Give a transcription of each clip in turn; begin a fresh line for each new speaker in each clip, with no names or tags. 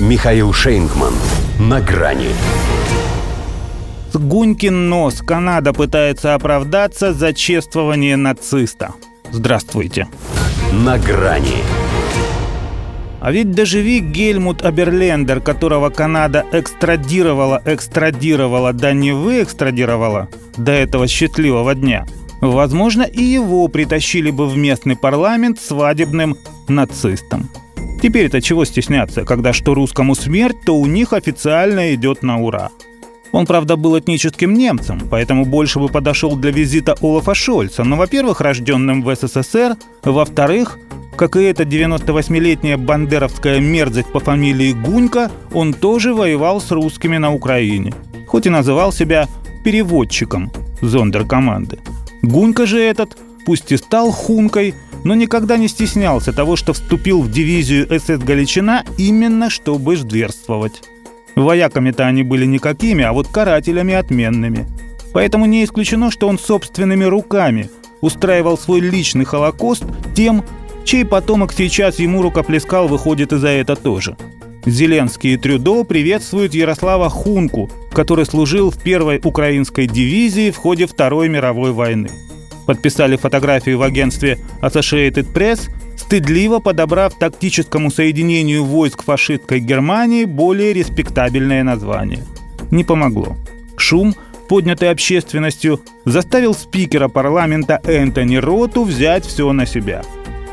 Михаил Шейнгман. На грани.
Гунькин нос. Канада пытается оправдаться за чествование нациста. Здравствуйте.
На грани.
А ведь доживи Гельмут Аберлендер, которого Канада экстрадировала, экстрадировала, да не вы экстрадировала до этого счастливого дня. Возможно, и его притащили бы в местный парламент свадебным нацистом. Теперь-то чего стесняться, когда что русскому смерть, то у них официально идет на ура. Он, правда, был этническим немцем, поэтому больше бы подошел для визита Олафа Шольца, но, во-первых, рожденным в СССР, во-вторых, как и эта 98-летняя бандеровская мерзость по фамилии Гунька, он тоже воевал с русскими на Украине, хоть и называл себя переводчиком зондеркоманды. Гунька же этот, пусть и стал хункой, но никогда не стеснялся того, что вступил в дивизию СС Галичина именно чтобы ждверствовать. Вояками-то они были никакими, а вот карателями отменными. Поэтому не исключено, что он собственными руками устраивал свой личный холокост тем, чей потомок сейчас ему рукоплескал, выходит и за это тоже. Зеленский и Трюдо приветствуют Ярослава Хунку, который служил в первой украинской дивизии в ходе Второй мировой войны подписали фотографию в агентстве Associated Press, стыдливо подобрав тактическому соединению войск фашистской Германии более респектабельное название. Не помогло. Шум, поднятый общественностью, заставил спикера парламента Энтони Роту взять все на себя.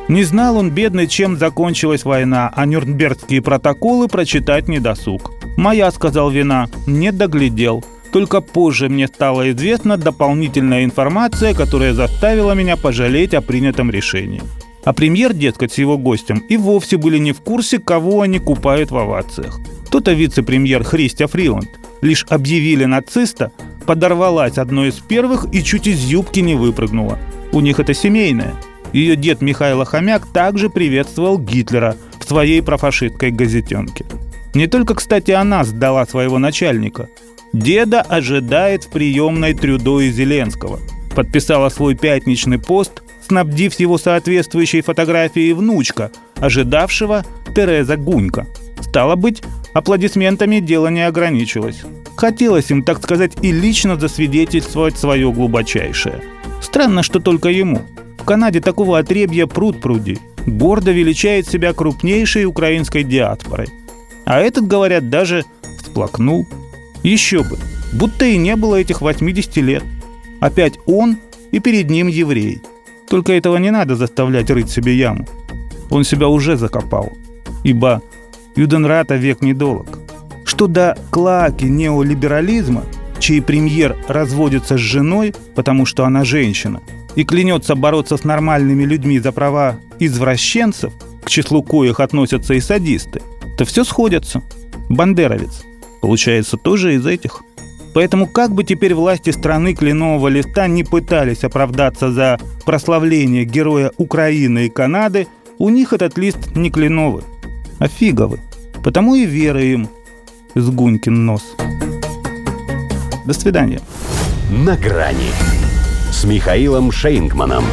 Не знал он, бедный, чем закончилась война, а нюрнбергские протоколы прочитать не досуг. «Моя», — сказал Вина, — «не доглядел». Только позже мне стала известна дополнительная информация, которая заставила меня пожалеть о принятом решении. А премьер, дескать, с его гостем и вовсе были не в курсе, кого они купают в овациях. То-то вице-премьер Христя Фриланд лишь объявили нациста, подорвалась одной из первых и чуть из юбки не выпрыгнула. У них это семейное. Ее дед Михаил Хомяк также приветствовал Гитлера в своей профашистской газетенке. Не только, кстати, она сдала своего начальника – Деда ожидает в приемной Трюдо и Зеленского. Подписала свой пятничный пост, снабдив его соответствующей фотографией внучка, ожидавшего Тереза Гунька. Стало быть, аплодисментами дело не ограничилось. Хотелось им, так сказать, и лично засвидетельствовать свое глубочайшее. Странно, что только ему. В Канаде такого отребья пруд пруди. Гордо величает себя крупнейшей украинской диаспорой. А этот, говорят, даже всплакнул – еще бы, будто и не было этих 80 лет. Опять он и перед ним еврей. Только этого не надо заставлять рыть себе яму. Он себя уже закопал. Ибо Юденрата век недолог. Что до клаки неолиберализма, чей премьер разводится с женой, потому что она женщина, и клянется бороться с нормальными людьми за права извращенцев, к числу коих относятся и садисты, то все сходятся. Бандеровец – Получается, тоже из этих. Поэтому как бы теперь власти страны кленового листа не пытались оправдаться за прославление героя Украины и Канады, у них этот лист не кленовый, а фиговый. Потому и вера им с Гунькин нос. До свидания.
На грани с Михаилом Шейнгманом.